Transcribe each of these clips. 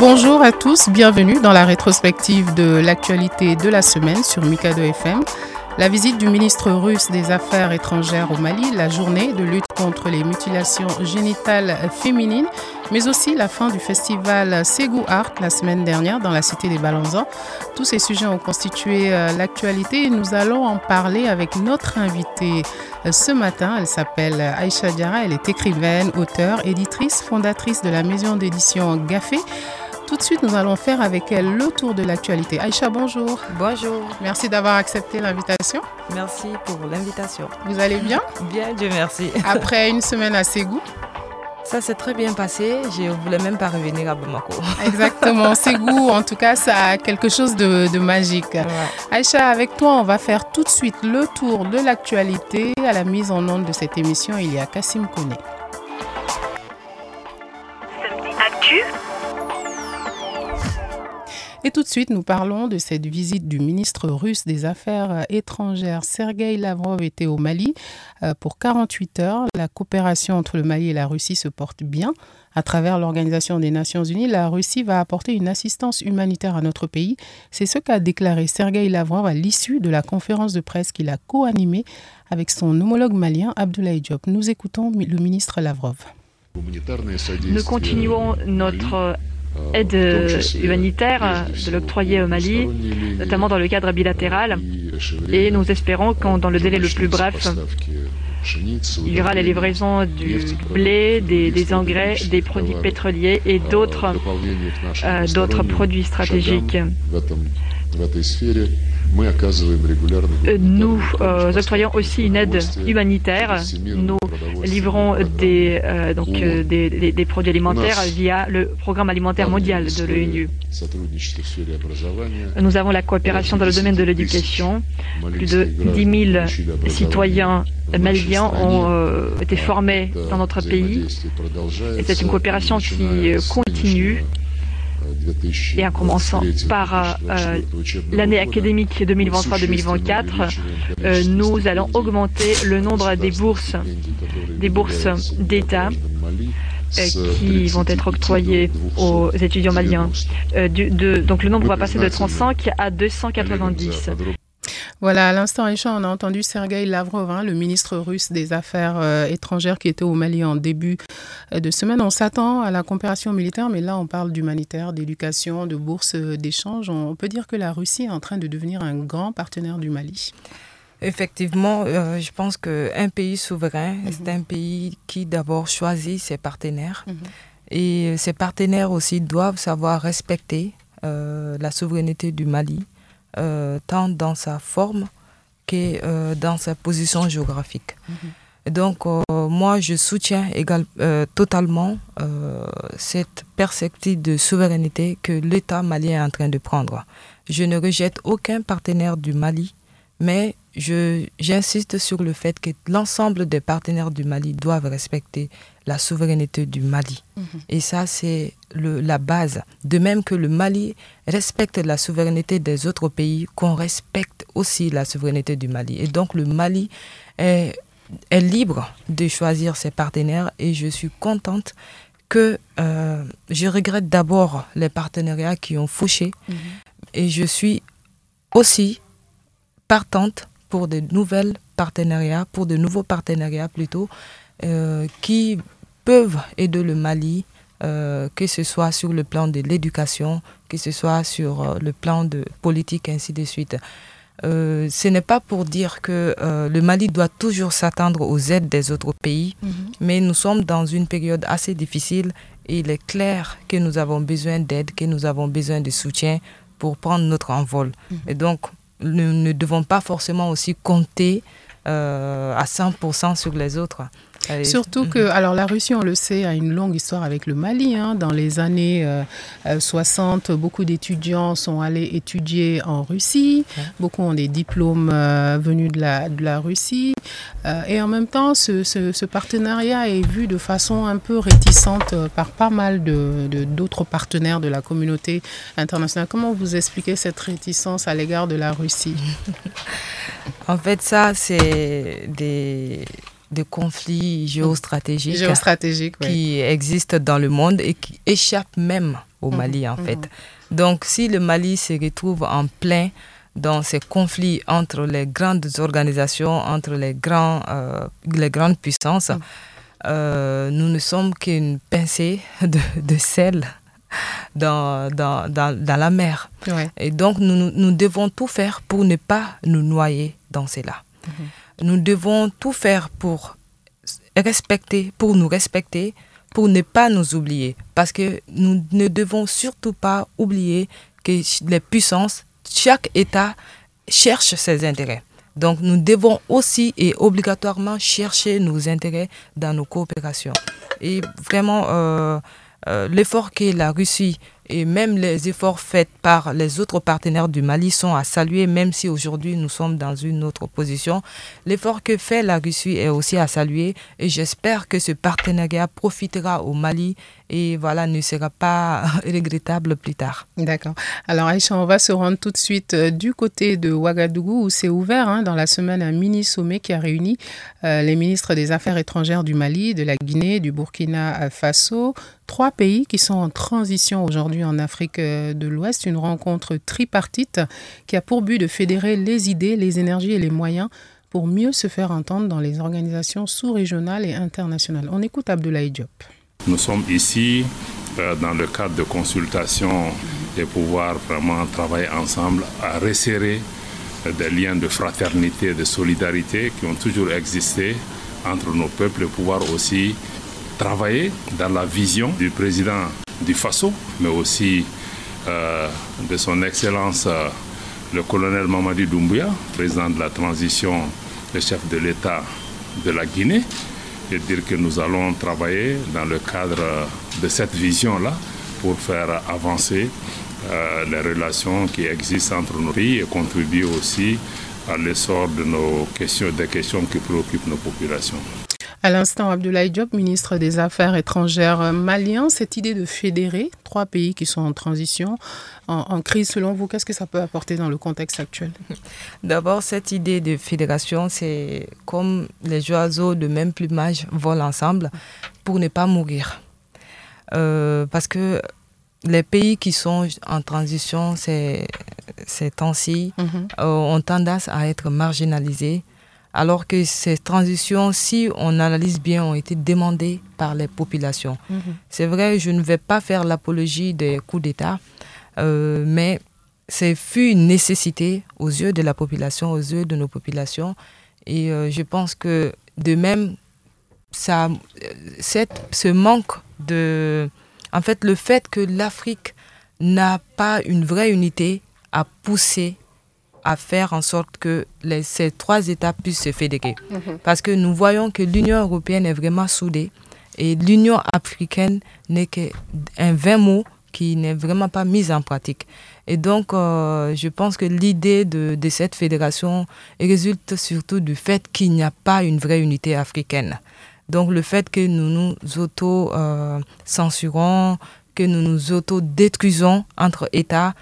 Bonjour à tous, bienvenue dans la rétrospective de l'actualité de la semaine sur Mikado FM. La visite du ministre russe des Affaires étrangères au Mali, la journée de lutte contre les mutilations génitales féminines, mais aussi la fin du festival Ségou Art la semaine dernière dans la cité des Balanzans. Tous ces sujets ont constitué euh, l'actualité et nous allons en parler avec notre invitée euh, ce matin. Elle s'appelle Aïcha Diarra, elle est écrivaine, auteure, éditrice, fondatrice de la maison d'édition Gaffé. Tout de suite, nous allons faire avec elle le tour de l'actualité. Aïcha, bonjour. Bonjour, Merci d'avoir accepté l'invitation. merci pour l'invitation. Vous allez bien? Bien, Dieu merci. Après une semaine à Ségou? Ça s'est très bien passé. Je ne voulais même pas revenir à Bamako. Exactement, Ségou, en tout cas, ça a quelque chose de, de magique. Ouais. Aïcha, avec toi, on va faire tout de suite le tour de l'actualité. À la mise en onde de cette émission, il y a Kassim Kone. Et tout de suite, nous parlons de cette visite du ministre russe des Affaires étrangères. Sergei Lavrov était au Mali euh, pour 48 heures. La coopération entre le Mali et la Russie se porte bien. À travers l'Organisation des Nations Unies, la Russie va apporter une assistance humanitaire à notre pays. C'est ce qu'a déclaré Sergei Lavrov à l'issue de la conférence de presse qu'il a co-animée avec son homologue malien Abdoulaye Diop. Nous écoutons le ministre Lavrov. Nous continuons notre aide humanitaire de l'octroyer au Mali, notamment dans le cadre bilatéral, et nous espérons qu'en dans le délai le plus bref, il y aura la livraison du blé, des, des engrais, des produits pétroliers et d'autres euh, d'autres produits stratégiques. Euh, Nous euh, octroyons aussi une aide humanitaire. Nous livrons des, euh, donc, euh, des, des- des produits alimentaires via le programme alimentaire mondial de l'ONU. Nous avons la coopération dans le domaine de l'éducation. Plus de 10 000 citoyens maliens ont euh, été formés dans notre pays. Et c'est une coopération qui continue et en commençant par euh, l'année académique 2023-2024, euh, nous allons augmenter le nombre des bourses, des bourses d'État euh, qui vont être octroyées aux étudiants maliens. Euh, du- de- donc le nombre va passer de 35 à 290. Voilà, à l'instant, Aïcha, on a entendu Sergei Lavrov, hein, le ministre russe des Affaires euh, étrangères qui était au Mali en début euh, de semaine. On s'attend à la coopération militaire, mais là, on parle d'humanitaire, d'éducation, de bourses euh, d'échange. On peut dire que la Russie est en train de devenir un grand partenaire du Mali. Effectivement, euh, je pense qu'un pays souverain, c'est un pays qui d'abord choisit ses partenaires. Mhm. Et ces partenaires aussi doivent savoir respecter euh, la souveraineté du Mali, euh, tant dans sa forme que euh, dans sa position géographique. Et Donc, euh, moi, je soutiens égal, totalement cette perspective de souveraineté que l'État malien est en train de prendre. Je ne rejette aucun partenaire du Mali, mais j'insiste sur le fait que l'ensemble des partenaires du Mali doivent respecter la souveraineté du Mali. Et ça, c'est la base. De même que le Mali respecte la souveraineté des autres pays, qu'on respecte aussi la souveraineté du Mali. Et donc le Mali est, est libre de choisir ses partenaires et je suis contente que euh, je regrette d'abord les partenariats qui ont fauché et je suis aussi partante pour de nouvelles partenariats, pour de nouveaux partenariats plutôt, euh, qui peuvent aider le Mali, euh, que ce soit sur le plan de l'éducation, que ce soit sur euh, le plan de politique, ainsi de suite. Euh, ce n'est pas pour dire que euh, le Mali doit toujours s'attendre aux aides des autres pays, mais nous sommes dans une période assez difficile et il est clair que nous avons besoin d'aide, que nous avons besoin de soutien pour prendre notre envol. Et donc, nous ne devons pas forcément aussi compter euh, à 100% sur les autres. Surtout que, alors la Russie, on le sait, a une longue histoire avec le Mali. Hein. Dans les années 60, beaucoup d'étudiants sont allés étudier en Russie. Beaucoup ont des diplômes venus de la, de la Russie. et en même temps, ce, ce, partenariat est vu de façon un peu réticente par pas mal d'autres de, d'autres partenaires de la communauté internationale. Comment vous expliquez cette réticence à l'égard de la Russie? En fait, ça, c'est des, des conflits géostratégiques, géostratégiques qui existent dans le monde et qui échappent même au mhm. Mali, en fait. Mhm. Donc, si le Mali se retrouve en plein dans ces conflits entre les grandes organisations, entre les, grands, euh, les grandes puissances, mhm. euh, nous ne sommes qu'une pincée de, de sel dans, dans, dans, dans la mer. Et donc, nous, nous, devons tout faire pour ne pas nous noyer dans cela. Nous devons tout faire pour respecter, pour nous respecter, pour ne pas nous oublier. Parce que nous ne devons surtout pas oublier que les puissances, chaque État cherche ses intérêts. Donc nous devons aussi et obligatoirement chercher nos intérêts dans nos coopérations. Et vraiment, euh, euh, l'effort que la Russie et même les efforts faits par les autres partenaires du Mali sont à saluer, même si aujourd'hui nous sommes dans une autre position. L'effort que fait la Russie est aussi à saluer et j'espère que ce partenariat profitera au Mali et voilà, ne sera pas regrettable plus tard. D'accord. Alors Aïcha, on va se rendre tout de suite euh, du côté de Ouagadougou où c'est ouvert hein, dans la semaine un mini-sommet qui a réuni euh, les ministres des Affaires étrangères du Mali, de la Guinée, du Burkina Faso, trois pays qui sont en transition aujourd'hui en Afrique euh, de l'Ouest, une rencontre tripartite qui a pour but de fédérer les idées, les énergies et les moyens pour mieux se faire entendre dans les organisations sous-régionales et internationales. On écoute Abdoulaye Diop. Nous sommes ici euh, dans le cadre de consultation et pouvoir vraiment travailler ensemble à resserrer euh, des liens de fraternité de solidarité qui ont toujours existé entre nos peuples et pouvoir aussi travailler dans la vision du président du Faso, mais aussi euh, de son Excellence euh, le colonel Mamadi Doumbouya, président de la transition, le chef de l'État de la Guinée, et dire que nous allons travailler dans le cadre de cette vision-là pour faire avancer euh, les relations qui existent entre nos pays et contribuer aussi à l'essor de nos questions, des questions qui préoccupent nos populations. À l'instant, Abdoulaye Diop, ministre des Affaires étrangères malien, cette idée de fédérer trois pays qui sont en transition, en, crise, selon vous, qu'est-ce que ça peut apporter dans le contexte actuel? D'abord, cette idée de fédération, c'est comme les oiseaux de même plumage volent ensemble pour ne pas mourir. Euh, parce que les pays qui sont en transition ces, ces temps-ci mhm. euh, ont tendance à être marginalisés alors que ces transitions, si on analyse bien, ont été demandées par les populations. Mhm. C'est vrai, je ne vais pas faire l'apologie des coups d'État, euh, mais c'est fut une nécessité aux yeux de la population, aux yeux de nos populations. Et euh, je pense que de même, ça, cette, ce manque de... En fait, le fait que l'Afrique n'a pas une vraie unité a poussé à faire en sorte que les, ces trois États puissent se fédérer. Mhm. Parce que nous voyons que l'Union européenne est vraiment soudée et l'Union africaine n'est qu'un vain mot qui n'est vraiment pas mis en pratique. Et donc, euh, je pense que l'idée de, de, cette fédération résulte surtout du fait qu'il n'y a pas une vraie unité africaine. Donc, le fait que nous nous auto-censurons, euh, que nous nous auto-détruisons entre États,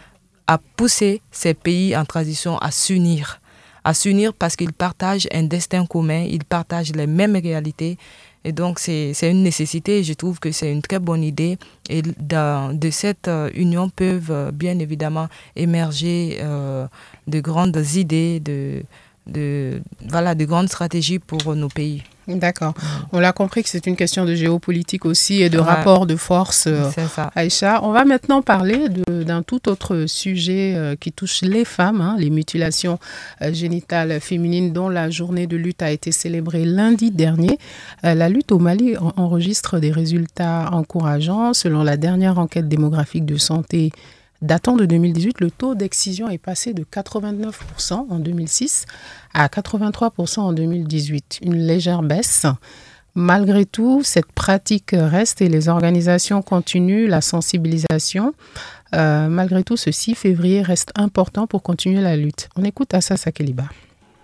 à pousser ces pays en transition à s'unir. À s'unir parce qu'ils partagent un destin commun, ils partagent les mêmes réalités. Et donc, c'est une nécessité. Je trouve que c'est une très bonne idée. Et dans, de cette euh, union peuvent euh, bien évidemment émerger euh, de grandes idées, de, de, voilà, de grandes stratégies pour nos pays. D'accord. On l'a compris que c'est une question de géopolitique aussi et de rapport de force. Euh, Aïcha, on va maintenant parler d'un tout autre sujet euh, qui touche les femmes, hein, les mutilations euh, génitales féminines dont la journée de lutte a été célébrée lundi dernier. la lutte au Mali enregistre des résultats encourageants. Selon la dernière enquête démographique de santé datant de 2018, le taux d'excision est passé de 89% en 2006 à 83% en 2018. Une légère baisse. Malgré tout, cette pratique reste et les organisations continuent la sensibilisation. Euh, malgré tout, ce 6 février reste important pour continuer la lutte. On écoute Assa Sakeliba.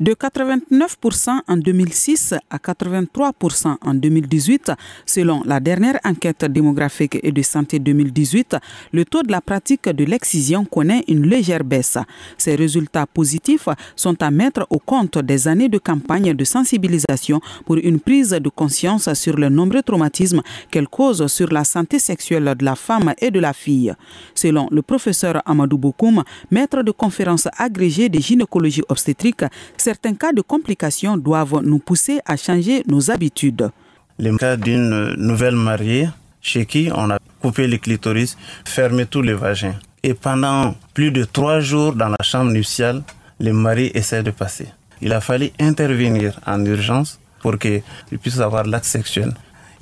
De 89% en 2006 à 83% en 2018, selon la dernière enquête démographique et de santé 2018, le taux de la pratique de l'excision connaît une légère baisse. Ces résultats positifs sont à mettre au compte des années de campagne de sensibilisation pour une prise de conscience sur le nombreux traumatismes qu'elle cause sur la santé sexuelle de la femme et de la fille. Selon le professeur Amadou Bokoum, maître de conférence agrégé de gynécologie obstétrique, certains cas de complications doivent nous pousser à changer nos habitudes. Le cas d'une nouvelle mariée chez qui on a coupé les clitoris, fermé tous les vagins. Et pendant plus de trois jours dans la chambre nuptiale, le mari essaie de passer. Il a fallu intervenir en urgence pour qu'il puisse avoir l'acte sexuel.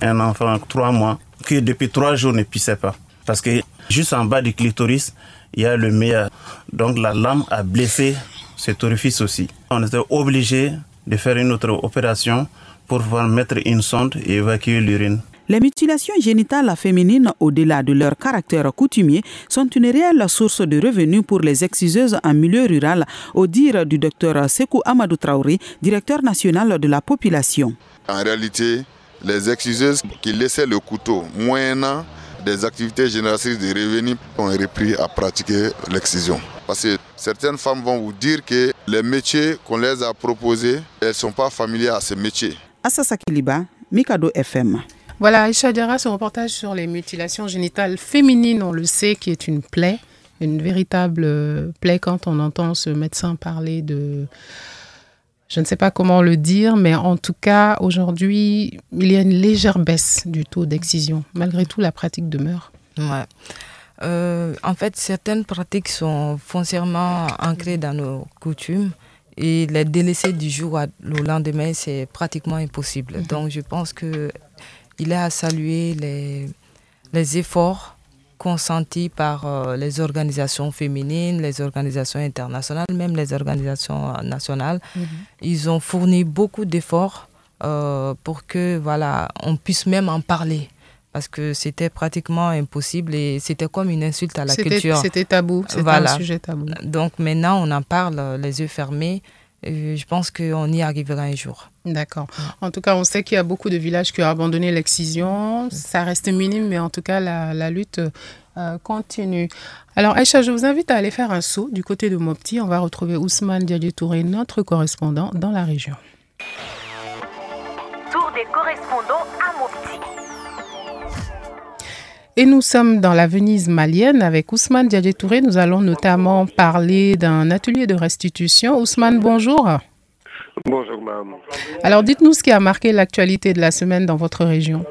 Un enfant de trois mois qui depuis trois jours ne pissait pas. Parce que juste en bas du clitoris, il y a le meilleur. Donc la lame a blessé cet orifice aussi. On était obligé de faire une autre opération pour pouvoir mettre une sonde et évacuer l'urine. Les mutilations génitales féminines, au-delà de leur caractère coutumier, sont une réelle source de revenus pour les exciseuses en milieu rural, au dire du docteur Sekou Amadou Traoré, directeur national de la population. En réalité, les exciseuses qui laissaient le couteau moyennant des activités génératrices de revenus ont repris à pratiquer l'excision. Parce que certaines femmes vont vous dire que les métiers qu'on les a proposés, elles ne sont pas familières à ces métiers. Assasa Kiliba, Mikado FM. Voilà, Aïcha Diarra, ce reportage sur les mutilations génitales féminines, on le sait, qui est une plaie, une véritable plaie quand on entend ce médecin parler de je ne sais pas comment le dire, mais en tout cas, aujourd'hui, il y a une légère baisse du taux d'excision. Malgré tout, la pratique demeure. Ouais. Euh, en fait, certaines pratiques sont foncièrement ancrées dans nos coutumes et les délaisser du jour au lendemain, c'est pratiquement impossible. Mhm. Donc, je pense qu'il est à saluer les, les efforts consentis par euh, les organisations féminines, les organisations internationales, même les organisations euh, nationales. Mhm. Ils ont fourni beaucoup d'efforts pour que voilà, on puisse même en parler parce que c'était pratiquement impossible et c'était comme une insulte à la culture. C'était tabou, c'était un sujet tabou. Donc maintenant, on en parle les yeux fermés. Je pense qu'on y arrivera un jour. D'accord. En tout cas, on sait qu'il y a beaucoup de villages qui ont abandonné l'excision. Ça reste minime, mais en tout cas, la, lutte euh, continue. Alors, Aïcha, je vous invite à aller faire un saut du côté de Mopti. On va retrouver Ousmane Diadji Touré, notre correspondant dans la région. Tour des correspondants à Mopti. Et nous sommes dans la Venise malienne avec Ousmane Diadje Touré. Nous allons notamment parler d'un atelier de restitution. Ousmane, bonjour. Bonjour, madame. Alors, dites-nous ce qui a marqué l'actualité de la semaine dans votre région.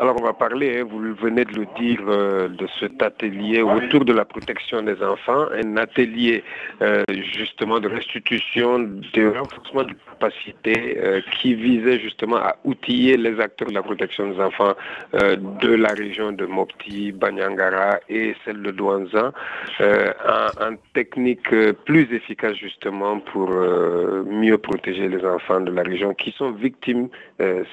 Alors on va parler, hein, vous venez de le dire, euh, de cet atelier autour de la protection des enfants, un atelier euh, justement de restitution, de renforcement de capacité euh, qui visait justement à outiller les acteurs de la protection des enfants de la région de Mopti, Banyangara et celle de Douanza en, en, technique plus efficace justement pour mieux protéger les enfants de la région qui sont victimes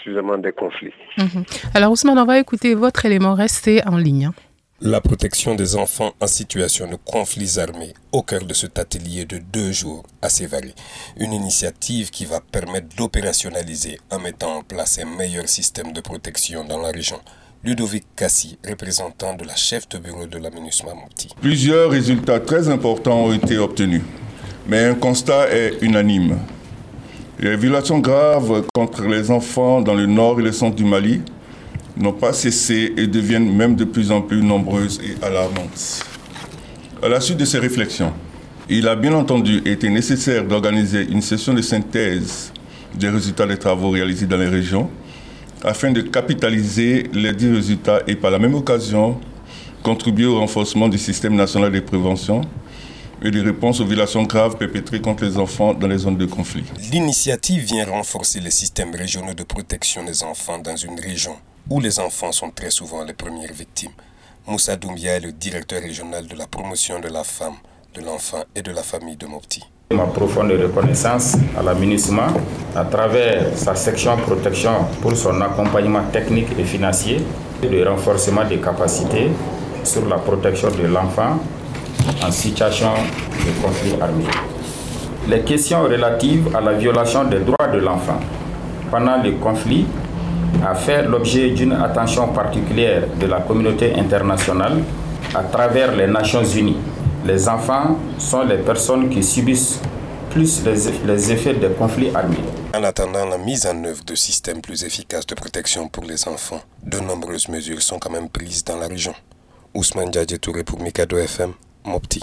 suffisamment des conflits. Mhm. Alors Ousmane, on va écouter votre élément. resté en ligne. Hein. La protection des enfants en situation de conflits armés au cœur de cet atelier de deux jours assez varié. Une initiative qui va permettre d'opérationnaliser en mettant en place un meilleur système de protection dans la région. Ludovic Cassi, représentant de la chef de bureau de la MINUSMA Mouti. Plusieurs résultats très importants ont été obtenus, mais un constat est unanime. Les violations graves contre les enfants dans le nord et le centre du Mali n'ont pas cessé et deviennent même de plus en plus nombreuses et alarmantes. À la suite de ces réflexions, il a bien entendu été nécessaire d'organiser une session de synthèse des résultats des travaux réalisés dans les régions afin de capitaliser les dix résultats et par la même occasion contribuer au renforcement du système national de prévention et de réponse aux violations graves perpétrées contre les enfants dans les zones de conflit. L'initiative vient renforcer les systèmes régionaux de protection des enfants dans une région où les enfants sont très souvent les premières victimes. Moussa Doumbia est le directeur régional de la promotion de la femme, de l'enfant et de la famille de Mopti. Ma profonde reconnaissance à la MINUSMA à travers sa section protection pour son accompagnement technique et financier, le renforcement des capacités sur la protection de l'enfant en situation de conflit armé. Les questions relatives à la violation des droits de l'enfant pendant le conflit a fait l'objet d'une attention particulière de la communauté internationale à travers les Nations Unies. Les enfants sont les personnes qui subissent plus les, effets des conflits armés. En attendant la mise en œuvre de systèmes plus efficaces de protection pour les enfants, de nombreuses mesures sont quand même prises dans la région. Ousmane Touré pour Mikado FM. Mopti.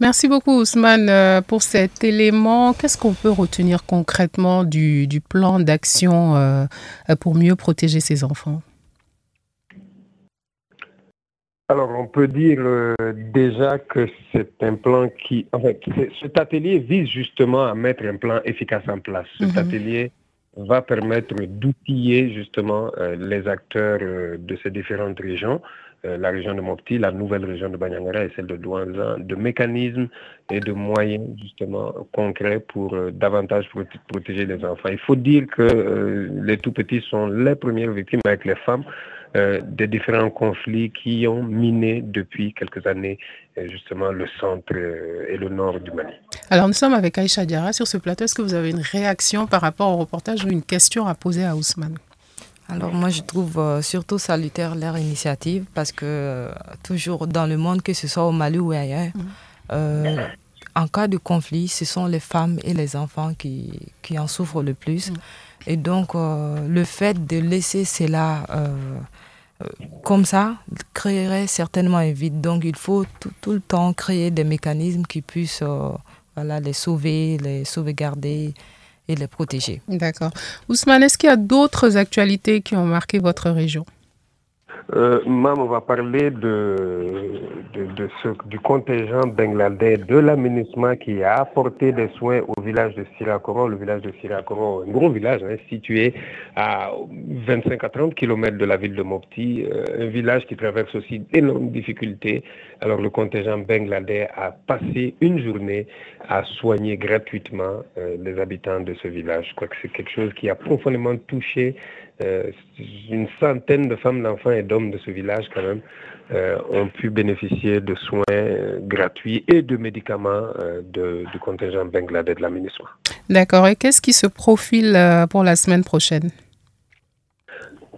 Merci beaucoup Ousmane euh, pour cet élément. Qu'est-ce qu'on peut retenir concrètement du, du plan d'action euh, pour mieux protéger ces enfants? Alors, on peut dire euh, déjà que c'est un plan qui. En fait, cet atelier vise justement à mettre un plan efficace en place. Cet mhm. atelier va permettre d'outiller justement euh, les acteurs euh, de ces différentes régions, la région de Mopti, la nouvelle région de Banyangara et celle de Douanza, de mécanismes et de moyens justement concrets pour davantage protéger les enfants. Il faut dire que les tout petits sont les premières victimes avec les femmes. Euh, des différents conflits qui ont miné depuis quelques années euh, justement le centre euh, et le nord du Mali. Alors nous sommes avec Aïcha Diara sur ce plateau. Est-ce que vous avez une réaction par rapport au reportage ou une question à poser à Ousmane? Alors moi je trouve surtout salutaire leur initiative parce que toujours dans le monde, que ce soit au Mali ou ailleurs, mhm. en cas de conflit, ce sont les femmes et les enfants qui, qui en souffrent le plus. Mhm. Et donc le fait de laisser cela euh, comme ça créerait certainement un vide. Donc il faut tout, le temps créer des mécanismes qui puissent euh, voilà, les sauver, les sauvegarder et les protéger. D'accord. Ousmane, est-ce qu'il y a d'autres actualités qui ont marqué votre région? Euh, Mam, on va parler de, de, ce, du contingent bangladais de l'aménagement qui a apporté des soins au village de Sirakoron. Le village de Sirakoron, un gros village hein, situé à 25 à 30 km de la ville de Mopti, euh, un village qui traverse aussi d'énormes difficultés. Alors le contingent bangladais a passé une journée à soigner gratuitement euh, les habitants de ce village. Je crois que c'est quelque chose qui a profondément touché une centaine de femmes, d'enfants et d'hommes de ce village quand même euh, ont pu bénéficier de soins euh, gratuits et de médicaments du contingent bangladais de la MINUSMA. D'accord. Et qu'est-ce qui se profile pour la semaine prochaine?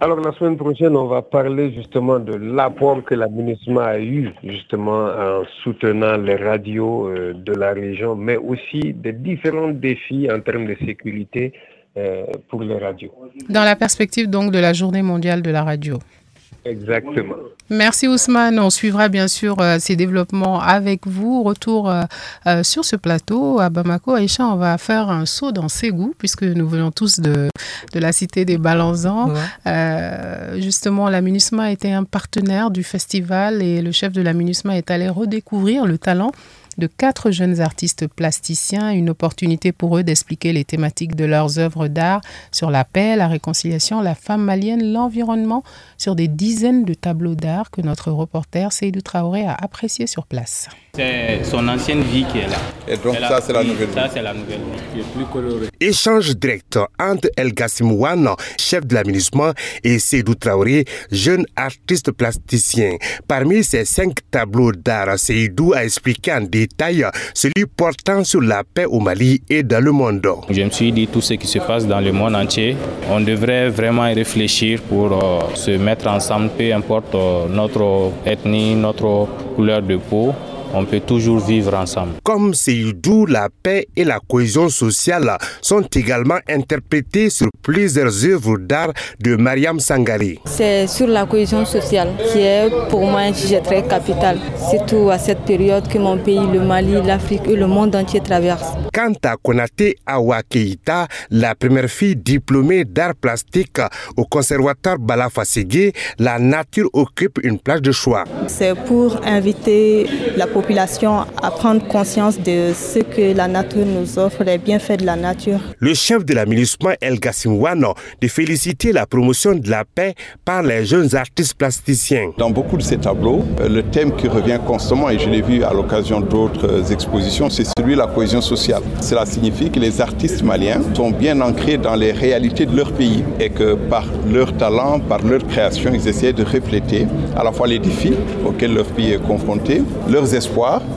Alors la semaine prochaine, on va parler justement de l'apport que la MINUSMA a eu justement en soutenant les radios de la région, mais aussi des différents défis en termes de sécurité euh, pour les radios. Dans la perspective donc de la journée mondiale de la radio. Exactement. Merci Ousmane. On suivra bien sûr euh, ces développements avec vous. Retour euh, sur ce plateau à Bamako. Aïcha, on va faire un saut dans Ségou puisque nous venons tous de, de la cité des Balanzans. justement, la MINUSMA était un partenaire du festival et le chef de la MINUSMA est allé redécouvrir le talent de quatre jeunes artistes plasticiens, une opportunité pour eux d'expliquer les thématiques de leurs œuvres d'art sur la paix, la réconciliation, la femme malienne, l'environnement, sur des dizaines de tableaux d'art que notre reporter Seydou Traoré a appréciés sur place. C'est son ancienne vie qui est là. Et donc ça, c'est la nouvelle Ça, c'est la nouvelle vie qui est plus colorée. Échange direct entre El Gassim chef de l'aménagement, et Seydou Traoré, jeune artiste plasticien. Parmi ces cinq tableaux d'art, Seydou a expliqué en détail celui portant sur la paix au Mali et dans le monde. Je me suis dit, tout ce qui se passe dans le monde entier, on devrait vraiment y réfléchir pour euh, se mettre ensemble, peu importe euh, notre ethnie, notre couleur de peau on peut toujours vivre ensemble. Comme Seydou, la paix et la cohésion sociale sont également interprétés sur plusieurs œuvres d'art de Mariam Sangari. C'est sur la cohésion sociale qui est pour moi un sujet très capital, surtout à cette période que mon pays, le Mali, l'Afrique et le monde entier traversent. Quant à Konate Awa la première fille diplômée d'art plastique au conservatoire Balafaségé, la nature occupe une place de choix. C'est pour inviter la population population à prendre conscience de ce que la nature nous offre, les bienfaits de la nature. Le chef de l'aménagement El Gassimwano de féliciter la promotion de la paix par les jeunes artistes plasticiens. Dans beaucoup de ces tableaux, euh, le thème qui revient constamment, et je l'ai vu à l'occasion d'autres euh, expositions, c'est celui de la cohésion sociale. Cela signifie que les artistes maliens sont bien ancrés dans les réalités de leur pays et que par leur talent, par leur création, ils essaient de refléter à la fois les défis auxquels leur pays est confronté, leurs espoirs,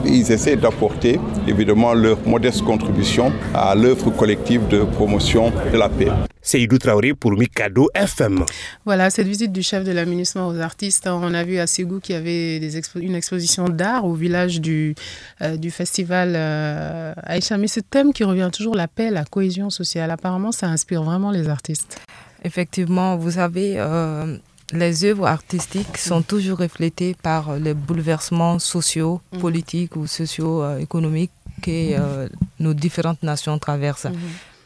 ils essaient d'apporter évidemment leur modeste contribution à l'œuvre collective de promotion de la paix. Seydou Traoré pour Mikado FM. Voilà, cette visite du chef de l'aménagement aux artistes, on a vu à Ségou qu'il y avait des une exposition d'art au village du, euh, du festival euh, Aïcha. Mais ce thème qui revient toujours, la paix, la cohésion sociale, apparemment, ça inspire vraiment les artistes. Effectivement, vous savez, euh, les œuvres artistiques sont toujours reflétées par les bouleversements sociaux, mm. politiques ou socio-économiques que nos différentes nations traversent.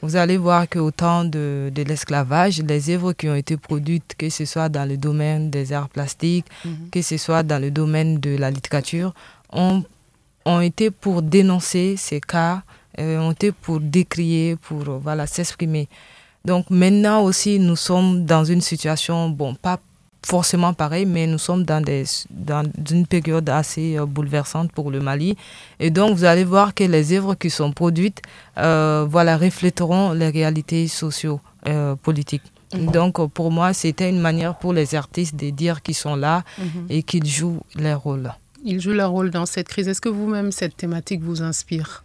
Vous allez voir qu'au temps de, de l'esclavage, les œuvres qui ont été produites, que ce soit dans le domaine des arts plastiques, mhm. que ce soit dans le domaine de la littérature, ont, ont été pour dénoncer ces cas, euh, ont été pour décrier, pour voilà, s'exprimer. Donc maintenant aussi, nous sommes dans une situation, bon, pas forcément pareil, mais nous sommes dans, des, dans une période assez euh, bouleversante pour le Mali. Et donc, vous allez voir que les œuvres qui sont produites euh, voilà, refléteront les réalités socio-politiques. Euh, mhm. Donc, pour moi, c'était une manière pour les artistes de dire qu'ils sont là mhm. et qu'ils jouent leur rôle. Ils jouent leur rôle dans cette crise. Est-ce que vous-même, cette thématique vous inspire?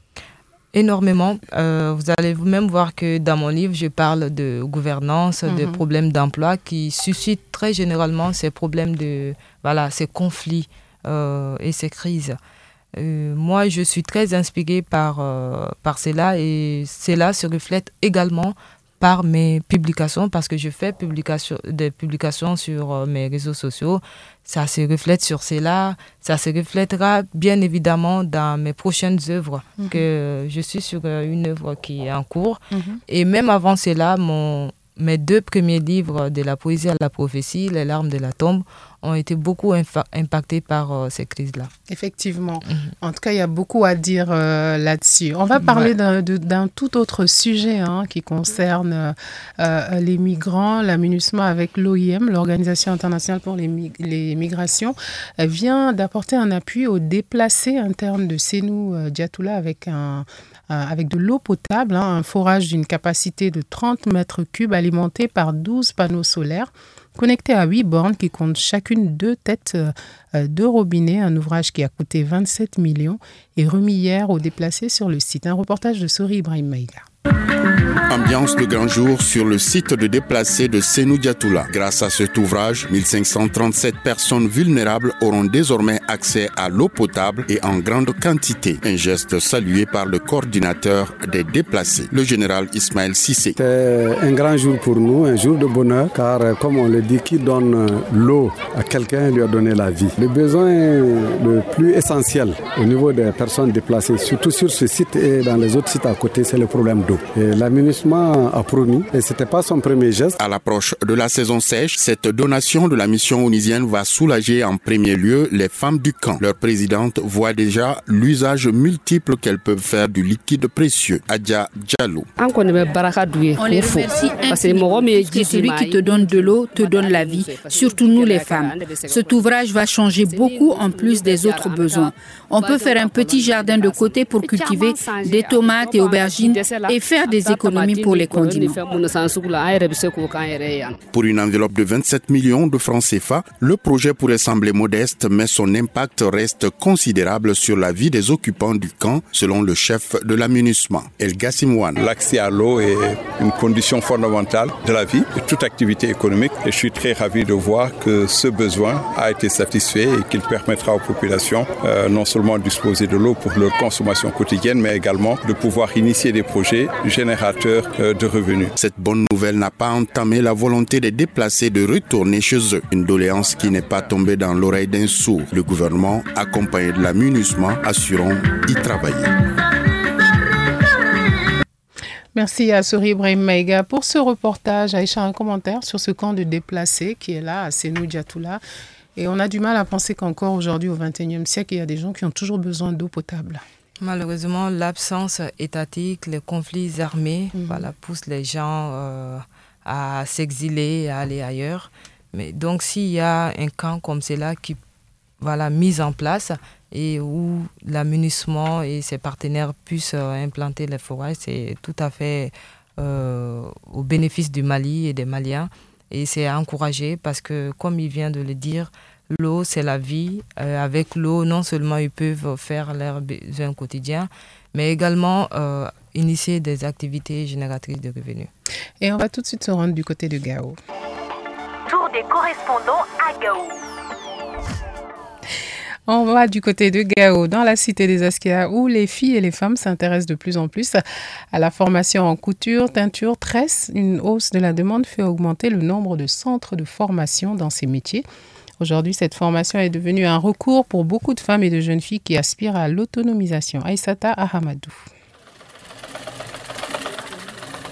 Énormément. Euh, vous allez vous-même voir que dans mon livre, je parle de gouvernance, de mhm. problèmes d'emploi qui suscitent très généralement ces problèmes de, voilà, ces conflits euh, et ces crises. Euh, moi, je suis très inspirée par, par cela et cela se reflète également par mes publications parce que je fais publication, des publications sur mes réseaux sociaux ça se reflète sur cela, ça se reflètera bien évidemment dans mes prochaines œuvres, mhm. que je suis sur euh, une œuvre qui est en cours. Mhm. Et même avant cela, mon, mes deux premiers livres de la poésie à la prophétie, Les larmes de la tombe, ont été beaucoup impactés par euh, ces crises-là. Effectivement. Mhm. En tout cas, il y a beaucoup à dire euh, là-dessus. On va parler d'un tout autre sujet hein, qui concerne euh, les migrants. L'aménagement avec l'OIM, l'Organisation internationale pour les, les migrations, vient d'apporter un appui aux déplacés internes de Senou Diatoula avec un avec de l'eau potable, hein, un forage d'une capacité de 30 mètres cubes alimenté par 12 panneaux solaires connecté à huit bornes qui comptent chacune deux têtes euh, euh, de robinet, un ouvrage qui a coûté 27 millions et remis hier aux déplacés sur le site. Un reportage de Sori Ibrahim Maïga. Ambiance de grand jour sur le site de déplacés de Senou Diatoula. Grâce à cet ouvrage, 1537 personnes vulnérables auront désormais accès à l'eau potable et en grande quantité. Un geste salué par le coordinateur des déplacés, le général Ismaël Sissé. C'est un grand jour pour nous, un jour de bonheur, car comme on le dit, qui donne l'eau à quelqu'un lui a donné la vie. Le besoin le plus essentiel au niveau des personnes déplacées, surtout sur ce site et dans les autres sites à côté, c'est le problème d'eau. L'aménagement a promis et ce n'était pas son premier geste. À l'approche de la saison sèche, cette donation de la mission onisienne va soulager en premier lieu les femmes du camp. Leur présidente voit déjà l'usage multiple qu'elles peuvent faire du liquide précieux. Adja Diallo. On les remercie infiniment celui qui te donne de l'eau te donne la vie, surtout nous les femmes. Cet ouvrage va changer beaucoup en plus des autres besoins. On peut faire un petit jardin de côté pour cultiver des tomates et aubergines et faire des économies pour les condiments. Pour une enveloppe de 27 millions de francs CFA, le projet pourrait sembler modeste, mais son impact reste considérable sur la vie des occupants du camp, selon le chef de l'aménagement, El Gassimouane. L'accès à l'eau est une condition fondamentale de la vie de toute activité économique et je suis très ravi de voir que ce besoin a été satisfait et qu'il permettra aux populations euh, non seulement de disposer de l'eau pour leur consommation quotidienne, mais également de pouvoir initier des projets générateur euh, de revenus. Cette bonne nouvelle n'a pas entamé la volonté des déplacés de retourner chez eux. Une doléance qui n'est pas tombée dans l'oreille d'un sourd. Le gouvernement, accompagné de l'amunissement, assurant y travailler. Merci à Sori Ibrahim Maïga pour ce reportage. Aïcha, un commentaire sur ce camp de déplacés qui est là à Senou Diatoula Et on a du mal à penser qu'encore aujourd'hui, au XXIe siècle, il y a des gens qui ont toujours besoin d'eau potable. Malheureusement, l'absence étatique, les conflits armés, Mhm. voilà, poussent les gens euh, à s'exiler, à aller ailleurs. Mais donc, s'il y a un camp comme cela qui, voilà, mis en place et où l'amunissement et ses partenaires puissent euh, implanter les forages, c'est tout à fait euh, au bénéfice du Mali et des Maliens. Et c'est à encourager parce que, comme il vient de le dire, l'eau, c'est la vie. Euh, avec l'eau, non seulement ils peuvent faire leurs besoins quotidiens, mais également euh, initier des activités génératrices de revenus. Et on va tout de suite se rendre du côté de Gao. Tour des correspondants à Gao. On va du côté de Gao, dans la cité des Askia, où les filles et les femmes s'intéressent de plus en plus à la formation en couture, teinture, tresse. Une hausse de la demande fait augmenter le nombre de centres de formation dans ces métiers. Aujourd'hui, cette formation est devenue un recours pour beaucoup de femmes et de jeunes filles qui aspirent à l'autonomisation. Aïsata Ahamadou.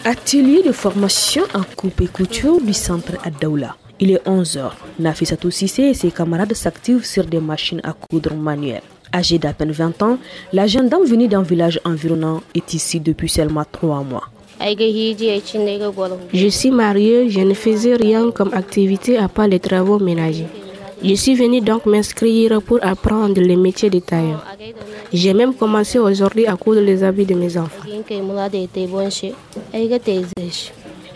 Atelier de formation en coupe et couture du centre Adaoula. Il est 11h. Nafissatou Sissé et ses camarades s'activent sur des machines à coudre manuelles. Âgée d'à peine 20 ans, la jeune dame venue d'un village environnant est ici depuis seulement 3 mois. Je suis mariée, je ne faisais rien comme activité à part les travaux ménagers. Je suis venue donc m'inscrire pour apprendre le métier de tailleur. J'ai même commencé aujourd'hui à coudre les habits de mes enfants.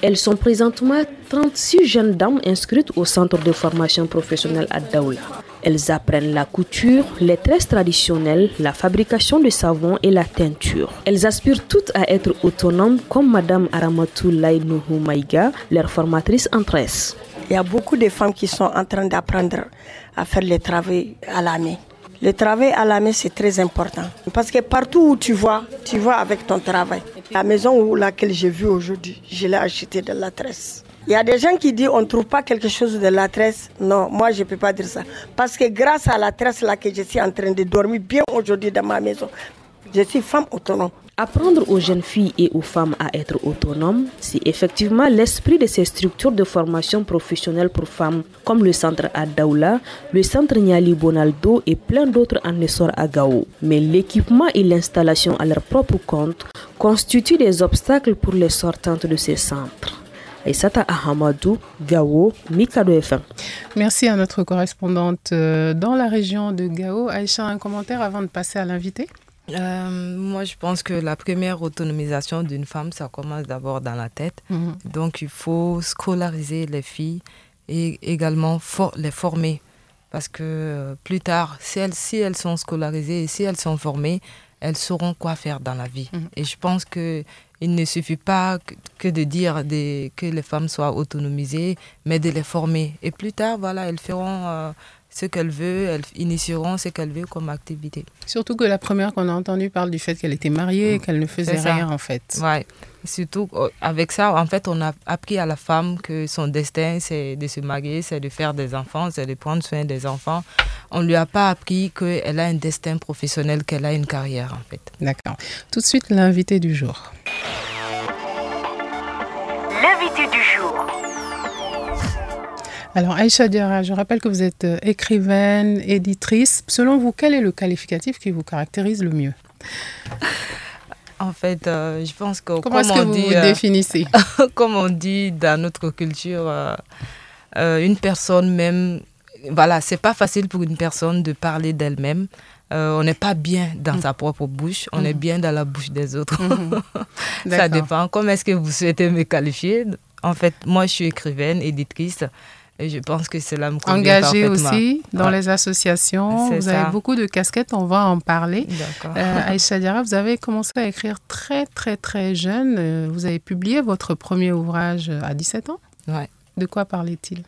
Elles sont présentement 36 jeunes dames inscrites au centre de formation professionnelle à Daoula. Elles apprennent la couture, les tresses traditionnelles, la fabrication de savon et la teinture. Elles aspirent toutes à être autonomes comme Madame Aramatou Laïnouhou Maïga, leur formatrice en tresse. Il y a beaucoup de femmes qui sont en train d'apprendre à faire le travail à la main. Le travail à la main, c'est très important. Parce que partout où tu vois, tu vois avec ton travail. La maison où laquelle j'ai vu aujourd'hui, je l'ai acheté de la tresse. Il y a des gens qui disent on ne trouve pas quelque chose de la tresse. Non, moi je ne peux pas dire ça. Parce que grâce à la tresse là que je suis en train de dormir bien aujourd'hui dans ma maison, je suis femme autonome. Apprendre aux jeunes filles et aux femmes à être autonomes, c'est effectivement l'esprit de ces structures de formation professionnelle pour femmes comme le centre à Daoula, le centre Niali Bonaldo et plein d'autres en essor à Gao. Mais l'équipement et l'installation à leur propre compte constituent des obstacles pour les sortantes de ces centres. Aïsata Ahamadou, Gao, Mikado FM. Merci à notre correspondante euh, dans la région de Gao. Aïcha, un commentaire avant de passer à l'invité Euh, moi, je pense que la première autonomisation d'une femme, ça commence d'abord dans la tête. Mhm. Donc, il faut scolariser les filles et également for les former. Parce que euh, plus tard, si elles, si elles sont scolarisées et si elles sont formées, elles sauront quoi faire dans la vie. Et je pense que il ne suffit pas que, que de dire des, que les femmes soient autonomisées, mais de les former. Et plus tard, voilà, elles feront euh, ce qu'elles veulent, elles initieront ce qu'elles veulent comme activité. Surtout que la première qu'on a entendue parle du fait qu'elle était mariée et qu'elle ne faisait rien en fait. Ouais. Surtout euh, avec ça, en fait, on a appris à la femme que son destin, c'est de se marier, c'est de faire des enfants, c'est de prendre soin des enfants. On ne lui a pas appris qu'elle a un destin professionnel, qu'elle a une carrière, en fait. D'accord. Tout de suite, l'invité du jour. L'invité du jour. Alors, Aïcha Diarra, je rappelle que vous êtes euh, écrivaine, éditrice. Selon vous, quel est le qualificatif qui vous caractérise le mieux? En fait, euh, je pense que Comment est-ce que on vous dit, vous euh, définissez? Comme on dit dans notre culture, euh, une personne même, voilà, c'est pas facile pour une personne de parler d'elle-même. Euh, on n'est pas bien dans sa propre bouche, on est Mhm. bien dans la bouche des autres. Mhm. Ça dépend. Comment est-ce que vous souhaitez me qualifier? En fait, moi, je suis écrivaine, éditrice, et je pense que cela me convient Engagée parfaitement. aussi dans Ouais. les associations. Vous ça. avez beaucoup de casquettes, on va en parler. Euh, Aïcha Diarra, vous avez commencé à écrire très, très, très jeune. Euh, Vous avez publié votre premier ouvrage à 17 ans Ouais. De quoi parlait-il?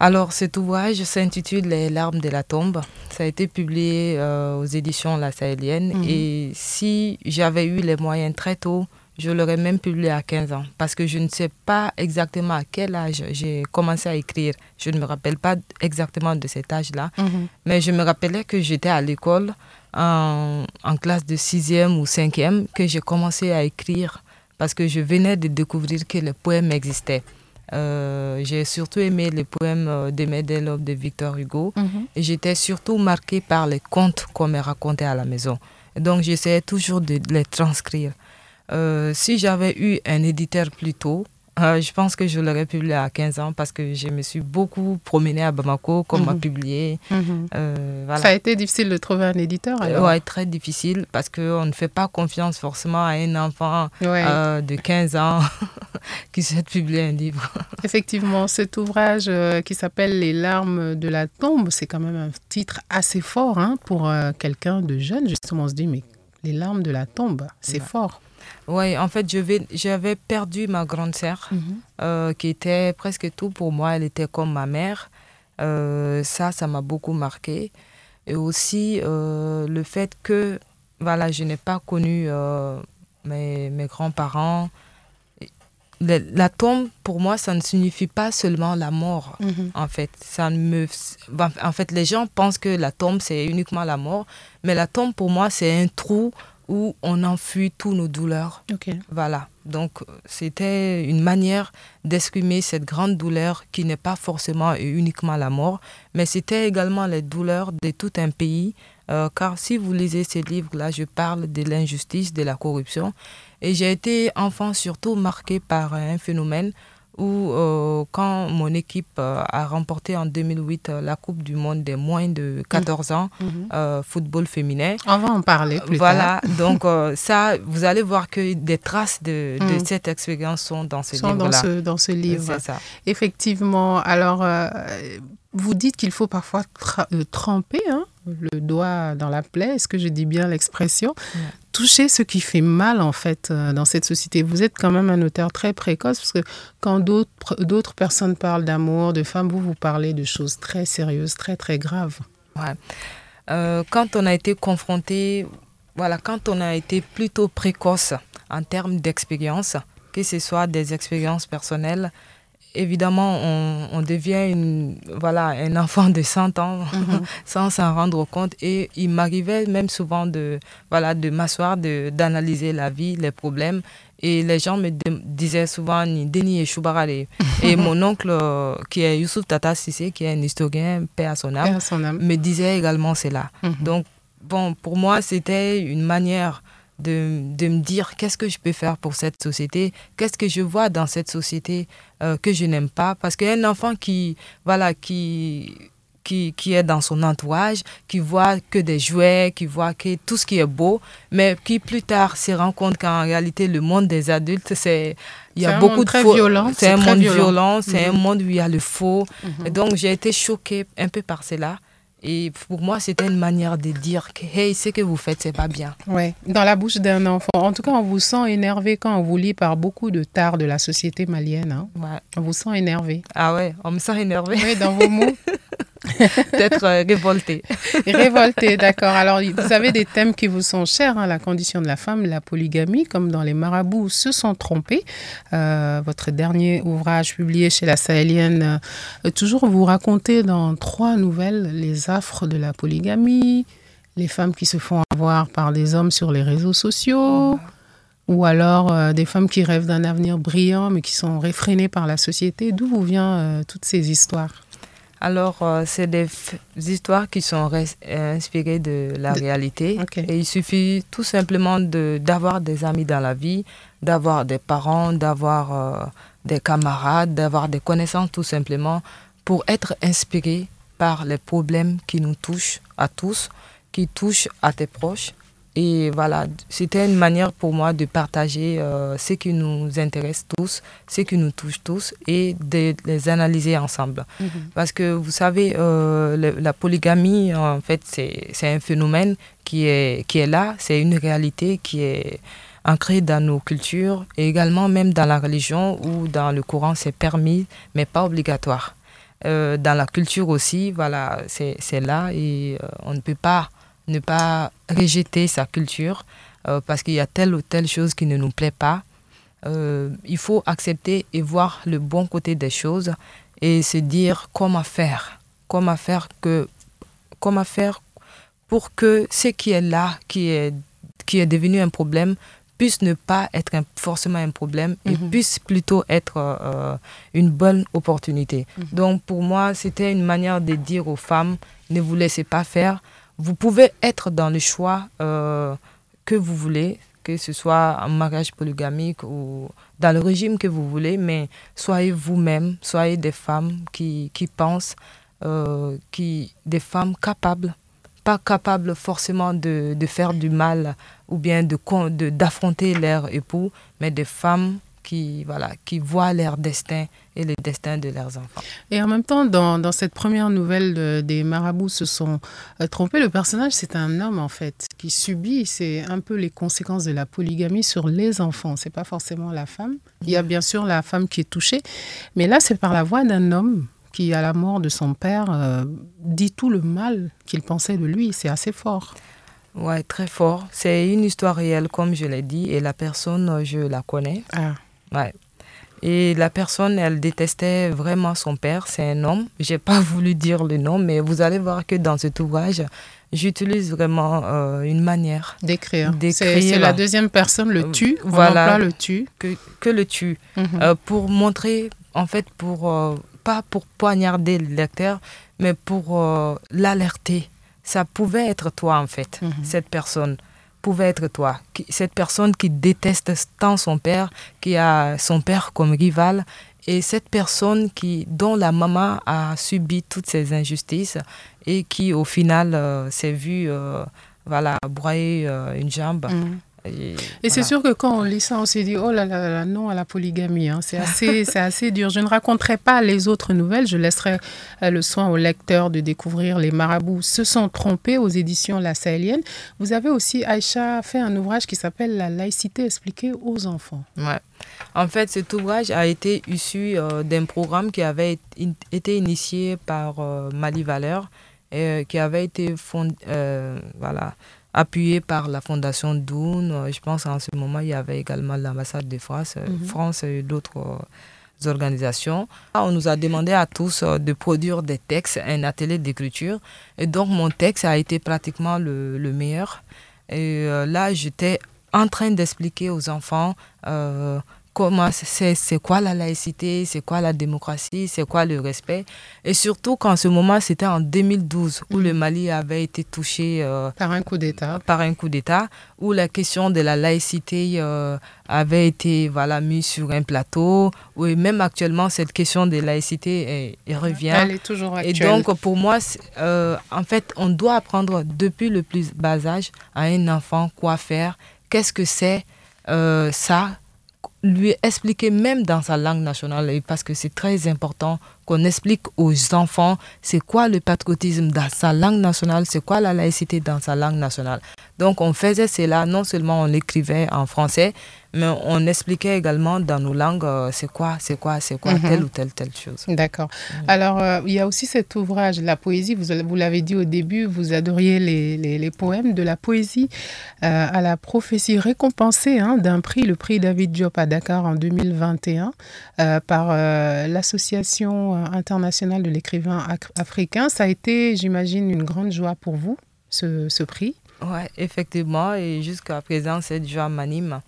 Alors, cet ouvrage s'intitule Les larmes de la tombe. Ça a été publié euh, aux éditions La Sahélienne. Mhm. Et si j'avais eu les moyens très tôt, je l'aurais même publié à 15 ans. Parce que je ne sais pas exactement à quel âge j'ai commencé à écrire. Je ne me rappelle pas exactement de cet âge-là. Mhm. Mais je me rappelais que j'étais à l'école en, en classe de 6e ou 5e, que j'ai commencé à écrire parce que je venais de découvrir que les poèmes existaient. j'ai surtout aimé les poèmes de Medellov de Victor Hugo. Et j'étais surtout marquée par les contes qu'on me racontait à la maison. Donc j'essayais toujours de les transcrire. Si j'avais eu un éditeur plus tôt, euh, je pense que je l'aurais publié à 15 ans parce que je me suis beaucoup promenée à Bamako, comme m'a Mhm. publié. Mhm. Euh, voilà. Ça a été difficile de trouver un éditeur alors? Oui, très difficile parce qu'on ne fait pas confiance forcément à un enfant Ouais. euh, de 15 ans qui souhaite publier un livre. Effectivement, cet ouvrage euh, qui s'appelle Les larmes de la tombe, c'est quand même un titre assez fort hein, pour euh, quelqu'un de jeune. Justement, on se dit, mais les larmes de la tombe, c'est fort. Oui, en fait, j'avais perdu ma grande sœur, euh, qui était presque tout pour moi. Elle était comme ma mère. Euh, ça, ça m'a beaucoup marqué. Et aussi euh, le fait que voilà, je n'ai pas connu mes, mes grands-parents. La tombe, pour moi, ça ne signifie pas seulement la mort. Mhm. En fait, ça me, en fait, les gens pensent que la tombe c'est uniquement la mort, mais la tombe pour moi c'est un trou où on enfuit tous nos douleurs. Voilà. Donc c'était une manière d'exprimer cette grande douleur qui n'est pas forcément et uniquement la mort, mais c'était également les douleurs de tout un pays. Euh, car si vous lisez ces livres-là, je parle de l'injustice, de la corruption. Et j'ai été enfant surtout marqué par un phénomène où euh, quand mon équipe euh, a remporté en 2008 euh, la Coupe du Monde des moins de 14 ans, Mhm. euh, football féminin. On va en parler plus voilà, tard. donc euh, ça, vous allez voir que des traces de, de Mm. cette expérience sont dans ce sont dans ce, dans ce livre. C'est ça. Effectivement. Alors, vous dites qu'il faut parfois euh, tremper hein, le doigt dans la plaie. Est-ce que je dis bien l'expression? Toucher ce qui fait mal, en fait, euh, dans cette société. Vous êtes quand même un auteur très précoce, parce que quand d'autres d'autres personnes parlent d'amour, de femmes, vous, vous parlez de choses très sérieuses, très, très graves. Ouais. Euh, quand on a été confronté, voilà, quand on a été plutôt précoce en termes d'expérience, que ce soit des expériences personnelles, évidemment, on, on devient une, voilà, un enfant de 100 ans Mhm. sans s'en rendre compte. Et il m'arrivait même souvent de, voilà, de m'asseoir, d'analyser la vie, les problèmes. Et les gens me disaient souvent ni Denis et Choubarale. Et mon oncle, euh, qui est Youssouf Tata Sissé, qui est un historien, paix à son âme, Paix à son âme. me disait également cela. Mhm. Donc, bon, pour moi, c'était une manière de, de me dire qu'est-ce que je peux faire pour cette société, qu'est-ce que je vois dans cette société euh, que je n'aime pas? Parce qu'un enfant qui, voilà, qui, qui, qui est dans son entourage, qui voit que des jouets, qui voit que tout ce qui est beau, mais qui plus tard se rend compte qu'en réalité, le monde des adultes, c'est... Il y a un beaucoup de faux- violent, C'est un très monde violent. c'est un Mhm. monde où il y a le faux. Mhm. Et donc, j'ai été choquée un peu par cela. Et pour moi, c'était une manière de dire que, hey, ce que vous faites, c'est pas bien. Ouais, dans la bouche d'un enfant. En tout cas, on vous sent énervé quand on vous lit par beaucoup de tares de la société malienne. hein. Ouais. On vous sent énervé. Ah ouais, on me sent énervé. Oui, dans vos mots. Peut-être euh, révolté. Révolté, d'accord. Alors, vous avez des thèmes qui vous sont chers, hein, la condition de la femme, la polygamie, comme dans Les Marabouts se sont trompés. Euh, votre dernier ouvrage publié chez la Sahélienne, euh, toujours vous racontez dans trois nouvelles les affres de la polygamie, les femmes qui se font avoir par des hommes sur les réseaux sociaux, ou alors des femmes qui rêvent d'un avenir brillant mais qui sont réfrénées par la société. D'où vous viennent toutes ces histoires? Alors, euh, c'est des histoires qui sont euh, inspirées de la De- réalité. Et il suffit tout simplement de- d'avoir des amis dans la vie, d'avoir des parents, d'avoir euh, des camarades, d'avoir des connaissances tout simplement pour être inspiré par les problèmes qui nous touchent à tous, qui touchent à tes proches. Et voilà, c'était une manière pour moi de partager euh, ce qui nous intéresse tous, ce qui nous touche tous et de les analyser ensemble. Mhm. Parce que vous savez, euh, le- la polygamie, en fait, c'est un phénomène qui est, qui est là, c'est une réalité qui est ancrée dans nos cultures et également même dans la religion ou dans le Coran, c'est permis, mais pas obligatoire. Euh, dans la culture aussi, voilà, c'est là et on ne peut pas ne pas rejeter sa culture euh, parce qu'il y a telle ou telle chose qui ne nous plaît pas. Euh, il faut accepter et voir le bon côté des choses et se dire comment faire, comment faire que, comment faire pour que ce qui est là, qui est, qui est devenu un problème, puisse ne pas être forcément un problème et mhm. puisse plutôt être euh, une bonne opportunité. Mhm. Donc pour moi, c'était une manière de dire aux femmes, ne vous laissez pas faire. Vous pouvez être dans le choix euh, que vous voulez, que ce soit un mariage polygamique ou dans le régime que vous voulez, mais soyez vous-même, soyez des femmes qui, qui pensent, euh, qui, des femmes capables. Pas capables forcément de, de, faire du mal ou bien de, d'affronter leur époux, mais des femmes qui, voilà, qui voient leur destin et le destin de leurs enfants. Et en même temps, dans, dans cette première nouvelle des marabouts se sont euh, trompés, le personnage, c'est un homme en fait, qui subit, c'est un peu les conséquences de la polygamie sur les enfants. C'est pas forcément la femme. Il y a bien sûr la femme qui est touchée, mais là, c'est par la voix d'un homme qui, à la mort de son père, euh, dit tout le mal qu'il pensait de lui. C'est assez fort. Ouais, très fort. C'est une histoire réelle, comme je l'ai dit, et la personne, je la connais. Ah. Ouais. Et la personne, elle détestait vraiment son père. C'est un homme. J'ai pas voulu dire le nom, mais vous allez voir que dans cet ouvrage, j'utilise vraiment euh, une manière d'écrire. C'est la deuxième personne, le tu. voilà. le tu. Que, que le tu. Mhm. Euh, pour montrer, en fait, pour pas pour poignarder le lecteur, mais pour euh, l'alerter. Ça pouvait être toi, en fait, mhm. cette personne pouvait être toi. Cette personne qui déteste tant son père, qui a son père comme rival, et cette personne qui, dont la maman a subi toutes ces injustices et qui, au final, euh, s'est vue euh, broyer une jambe. Mhm. Et, c'est sûr que quand on lit ça, on se dit oh là là, là non à la polygamie. Hein. C'est assez, c'est assez dur. Je ne raconterai pas les autres nouvelles. Je laisserai euh, le soin au lecteur de découvrir Les Marabouts se sont trompés aux éditions La Sahélienne. Vous avez aussi, Aïcha, fait un ouvrage qui s'appelle La laïcité expliquée aux enfants. Ouais. En fait, cet ouvrage a été issu euh, d'un programme qui avait été initié par euh, Mali Valeur et qui avait été fondé, voilà, appuyé par la Fondation Doun. Euh, je pense qu'en ce moment, il y avait également l'ambassade de France, euh, mhm. France et d'autres euh, organisations. On nous a demandé à tous de produire des textes, un atelier d'écriture. Et donc, mon texte a été pratiquement le, le meilleur. Et là, j'étais en train d'expliquer aux enfants comment c'est quoi la laïcité, c'est quoi la démocratie, c'est quoi le respect. Et surtout qu'en ce moment, c'était en 2012 où le Mali avait été touché euh, par un coup d'État. Par un coup d'État, où la question de la laïcité euh, avait été voilà, mise sur un plateau. Où même actuellement, cette question de laïcité revient. Elle est toujours actuelle. Et donc, pour moi, euh, en fait, on doit apprendre depuis le plus bas âge à un enfant quoi faire, qu'est-ce que c'est ça lui expliquer même dans sa langue nationale, parce que c'est très important qu'on explique aux enfants c'est quoi le patriotisme dans sa langue nationale, c'est quoi la laïcité dans sa langue nationale. Donc on faisait cela, non seulement on l'écrivait en français, mais on expliquait également dans nos langues euh, c'est quoi, c'est quoi, c'est quoi, mhm. telle ou telle, telle chose. D'accord. Alors euh, il y a aussi cet ouvrage, la poésie, vous, vous l'avez dit au début, vous adoriez les, les, poèmes de la poésie euh, à la prophétie récompensée hein, d'un prix, le prix David Diop à Dakar en 2021 par l'association euh, international de l'écrivain africain. Ça a été, j'imagine, une grande joie pour vous, ce, ce prix? Oui, effectivement, et jusqu'à présent, cette joie m'anime.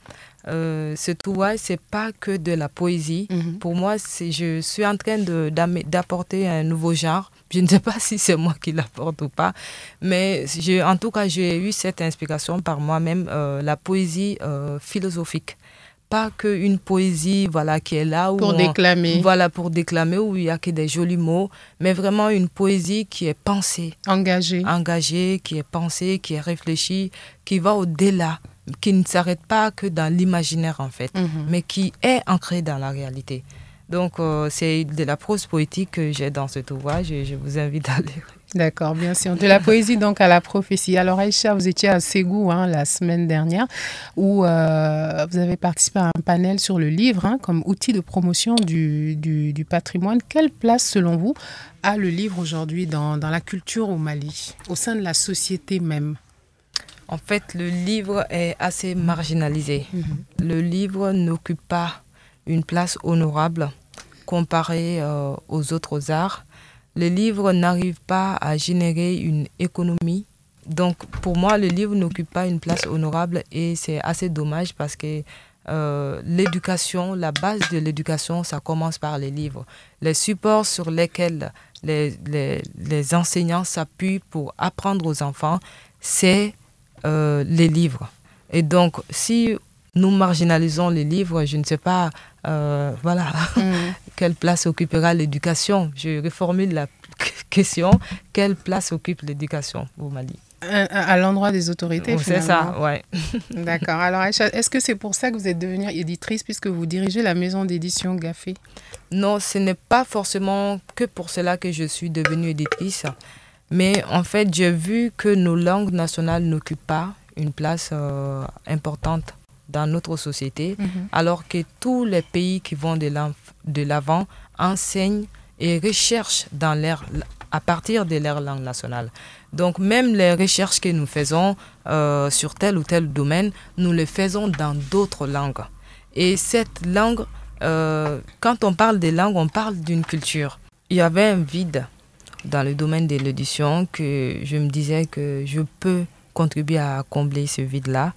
Euh, ce ouvrage, c'est pas que de la poésie. Mhm. Pour moi, je suis en train d'apporter un nouveau genre. Je ne sais pas si c'est moi qui l'apporte ou pas, mais en tout cas, j'ai eu cette inspiration par moi-même, euh, la poésie euh, philosophique pas qu'une poésie voilà qui est là où pour déclamer. voilà pour déclamer où il y a que des jolis mots mais vraiment une poésie qui est pensée. Engagée. Engagée qui est pensée qui est réfléchie qui va au-delà qui ne s'arrête pas que dans l'imaginaire en fait mhm. mais qui est ancrée dans la réalité. Donc euh, c'est de la prose poétique que j'ai dans cet ouvrage et je vous invite à lire D'accord, bien sûr. De la poésie donc à la prophétie. Alors Aïcha, vous étiez à Ségou hein, la semaine dernière où euh, vous avez participé à un panel sur le livre hein, comme outil de promotion du, du, patrimoine. Quelle place selon vous a le livre aujourd'hui dans, dans, la culture au Mali, au sein de la société même? En fait, le livre est assez marginalisé. Mhm. Le livre n'occupe pas une place honorable comparé euh, aux autres arts les livres n'arrivent pas à générer une économie donc pour moi, le livre n'occupe pas une place honorable et c'est assez dommage parce que euh, l'éducation, la base de l'éducation, ça commence par les livres. Les supports sur lesquels les, les, les enseignants s'appuient pour apprendre aux enfants, c'est euh, les livres. Et donc, si nous marginalisons les livres, je ne sais pas, euh, voilà, mm. quelle place occupera l'éducation. Je reformule la question quelle place occupe l'éducation au Mali? À, l'endroit des autorités. C'est ça, ouais. D'accord. Alors, est-ce que c'est pour ça que vous êtes devenue éditrice puisque vous dirigez la maison d'édition Gaffé? Non, ce n'est pas forcément que pour cela que je suis devenue éditrice. Mais en fait, j'ai vu que nos langues nationales n'occupent pas une place euh, importante dans notre société, mhm. alors que tous les pays qui vont de l'avant enseignent et recherchent dans leur, à partir de leur langue nationale. Donc même les recherches que nous faisons euh, sur tel ou tel domaine, nous les faisons dans d'autres langues. Et cette langue, euh, quand on parle des langues, on parle d'une culture. Il y avait un vide dans le domaine de l'édition que je me disais que je peux contribuer à combler ce vide-là.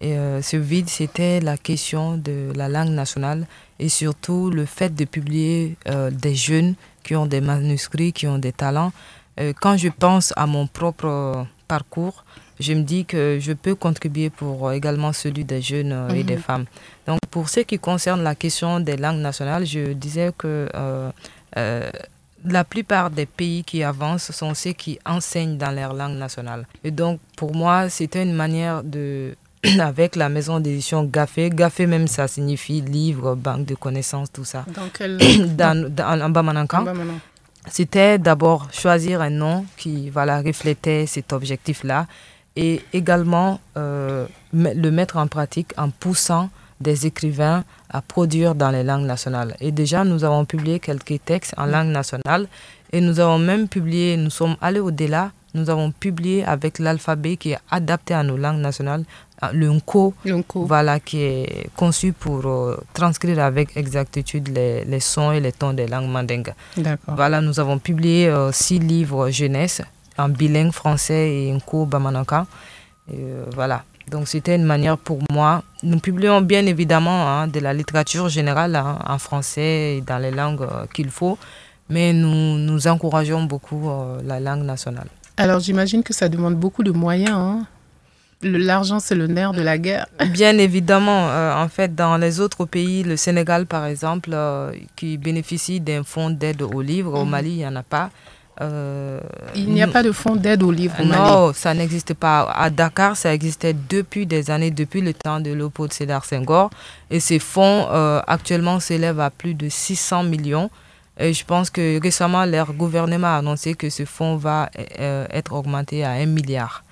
Et euh, ce vide, c'était la question de la langue nationale et surtout le fait de publier euh, des jeunes qui ont des manuscrits, qui ont des talents. Euh, quand je pense à mon propre parcours, je me dis que je peux contribuer pour également celui des jeunes et des mhm. femmes. Donc pour ce qui concerne la question des langues nationales, je disais que la plupart des pays qui avancent sont ceux qui enseignent dans leur langue nationale. Et donc, pour moi, c'était une manière de, avec la maison d'édition GAFE, GAFE même ça signifie livre, banque de connaissances, tout ça. Dans quel... dans, dans, en Bamanankan. C'était d'abord choisir un nom qui voilà, reflétait cet objectif-là et également euh, le mettre en pratique en poussant des écrivains à produire dans les langues nationales. Et déjà, nous avons publié quelques textes en langue nationale et nous avons même publié, nous sommes allés au-delà, nous avons publié avec l'alphabet qui est adapté à nos langues nationales, euh, le Nko, voilà, qui est conçu pour euh, transcrire avec exactitude les, les, sons et les tons des langues mandingues. Voilà, nous avons publié euh, six livres jeunesse en bilingue français et Nko Bamanaka. Et, voilà. Donc c'était une manière pour moi. Nous publions bien évidemment hein, de la littérature générale hein, en français et dans les langues qu'il faut, mais nous, nous encourageons beaucoup la langue nationale. Alors j'imagine que ça demande beaucoup de moyens. Hein. L'argent, c'est le nerf de la guerre. Bien évidemment. Euh, en fait, dans les autres pays, le Sénégal, par exemple, qui bénéficie d'un fonds d'aide aux livres, au mhm. Mali, il n'y en a pas. Euh, il n'y a pas de fonds d'aide aux livres au Mali. Non, ça n'existe pas. À Dakar, ça existait depuis des années, depuis le temps de Léopold Sédar Senghor. Et ces fonds euh, actuellement s'élèvent à plus de 600 millions. Et je pense que récemment, leur gouvernement a annoncé que ce fonds va euh, être augmenté à 1 milliard.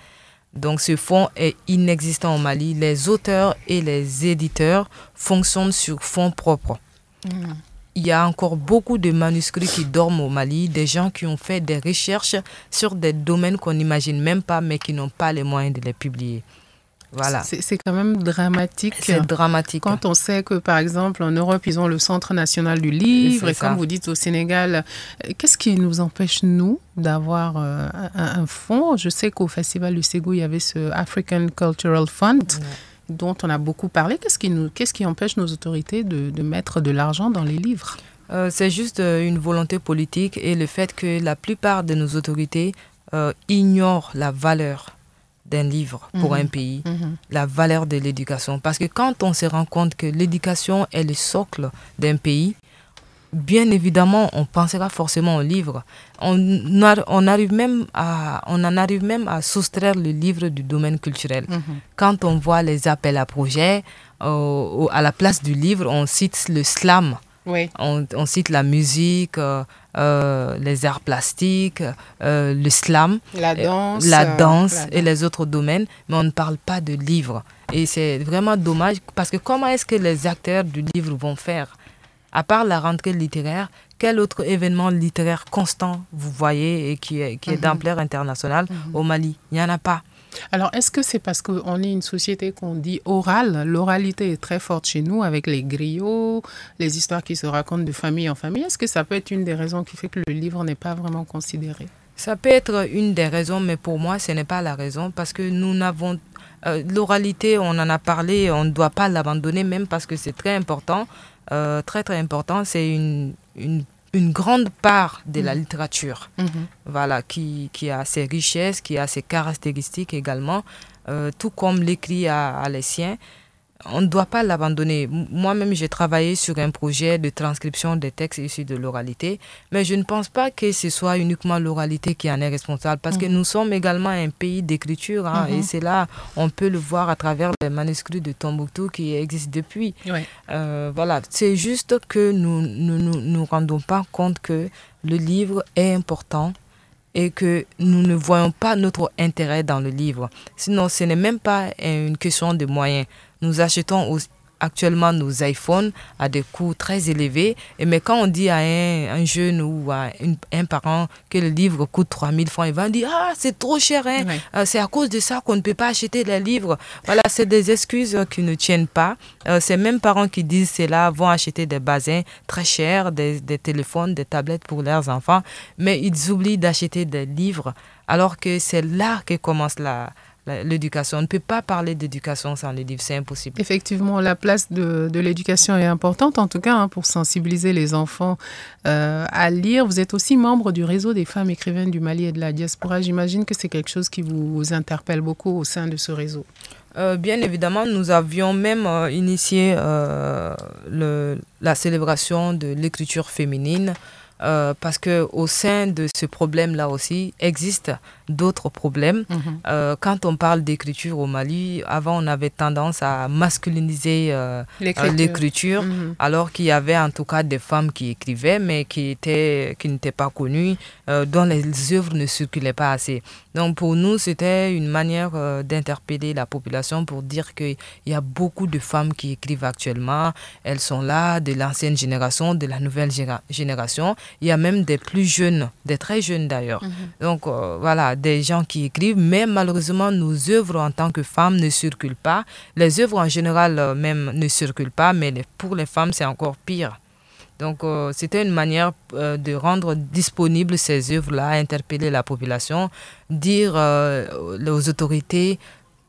Donc ce fonds est inexistant au Mali. Les auteurs et les éditeurs fonctionnent sur fonds propres. Hmm il y a encore beaucoup de manuscrits qui dorment au Mali, des gens qui ont fait des recherches sur des domaines qu'on n'imagine même pas, mais qui n'ont pas les moyens de les publier. Voilà. C'est quand même dramatique. C'est dramatique. Quand on sait que, par exemple, en Europe, ils ont le Centre national du livre, et comme vous dites au Sénégal, qu'est-ce qui nous empêche, nous, d'avoir euh, un, fonds? Je sais qu'au Festival du Ségou, il y avait ce African Cultural Fund dont on a beaucoup parlé. Qu'est-ce qui, nous, qu'est-ce qui empêche nos autorités de, de mettre de l'argent dans les livres? Euh, C'est juste euh, une volonté politique et le fait que la plupart de nos autorités euh, ignorent la valeur d'un livre pour mhm. un pays, mhm. la valeur de l'éducation. Parce que quand on se rend compte que l'éducation est le socle d'un pays, bien évidemment, on pensera forcément au livre. On, on, arrive même à, on en arrive même à soustraire le livre du domaine culturel. Mhm. Quand on voit les appels à projets, euh, à la place du livre, on cite le slam. Oui. On, on, cite la musique, euh, euh, les arts plastiques, le slam, la danse, la danse et les autres domaines, mais on ne parle pas de livre. Et c'est vraiment dommage parce que comment est-ce que les acteurs du livre vont faire? À part la rentrée littéraire, quel autre événement littéraire constant vous voyez et qui est, qui est mhm. d'ampleur internationale? Mhm. au Mali Il n'y en a pas. Alors, est-ce que c'est parce qu'on est une société qu'on dit orale? L'oralité est très forte chez nous avec les griots, les histoires qui se racontent de famille en famille. Est-ce que ça peut être une des raisons qui fait que le livre n'est pas vraiment considéré? Ça peut être une des raisons, mais pour moi, ce n'est pas la raison parce que nous n'avons euh, l'oralité, on en a parlé, on ne doit pas l'abandonner même parce que c'est très important, euh, très très important. C'est une, une, une, grande part de la mhm. littérature, mhm. voilà, qui, qui, a ses richesses, qui a ses caractéristiques également, euh, tout comme l'écrit a, les siens on ne doit pas l'abandonner. Moi-même, j'ai travaillé sur un projet de transcription des textes issus de l'oralité, mais je ne pense pas que ce soit uniquement l'oralité qui en est responsable, parce que mhm. nous sommes également un pays d'écriture, hein, et mhm. c'est là, on peut le voir à travers les manuscrits de Tombouctou qui existent depuis. Euh, voilà, c'est juste que nous ne nous, nous, rendons pas compte que le livre est important et que nous ne voyons pas notre intérêt dans le livre. Sinon, ce n'est même pas une question de moyens. Nous achetons actuellement nos iPhones à des coûts très élevés. Et mais quand on dit à un, jeune ou à un parent que le livre coûte 3000 francs, il va dire Ah, c'est trop cher. Hein. Euh, c'est à cause de ça qu'on ne peut pas acheter les livres. Voilà, c'est des excuses qui ne tiennent pas. Euh, ces mêmes parents qui disent cela vont acheter des basins très chers, des, des téléphones, des tablettes pour leurs enfants, mais ils oublient d'acheter des livres alors que c'est là que commence la l'éducation. On ne peut pas parler d'éducation sans les livres, c'est impossible. Effectivement, la place de, de l'éducation est importante, en tout cas, hein, pour sensibiliser les enfants euh, à lire. Vous êtes aussi membre du réseau des femmes écrivaines du Mali et de la diaspora. J'imagine que c'est quelque chose qui vous, interpelle beaucoup au sein de ce réseau. Euh, bien évidemment, nous avions même euh, initié le, la célébration de l'écriture féminine. Parce que au sein de ce problème-là aussi existe d'autres problèmes. Mhm. Euh, quand on parle d'écriture au Mali, avant on avait tendance à masculiniser euh, euh, l'écriture, mhm. alors qu'il y avait en tout cas des femmes qui écrivaient, mais qui étaient qui n'étaient pas connues, dont les œuvres ne circulaient pas assez. Donc pour nous, c'était une manière d'interpeller la population pour dire qu'il y a beaucoup de femmes qui écrivent actuellement. Elles sont là, de l'ancienne génération, de la nouvelle génération. Il y a même des plus jeunes, des très jeunes d'ailleurs. Mhm. Donc voilà, des gens qui écrivent, mais malheureusement, nos œuvres en tant que femmes ne circulent pas. Les œuvres en général euh, même ne circulent pas, mais pour les femmes, c'est encore pire. Donc, euh, c'était une manière euh, de rendre disponibles ces œuvres-là, interpeller la population, dire aux autorités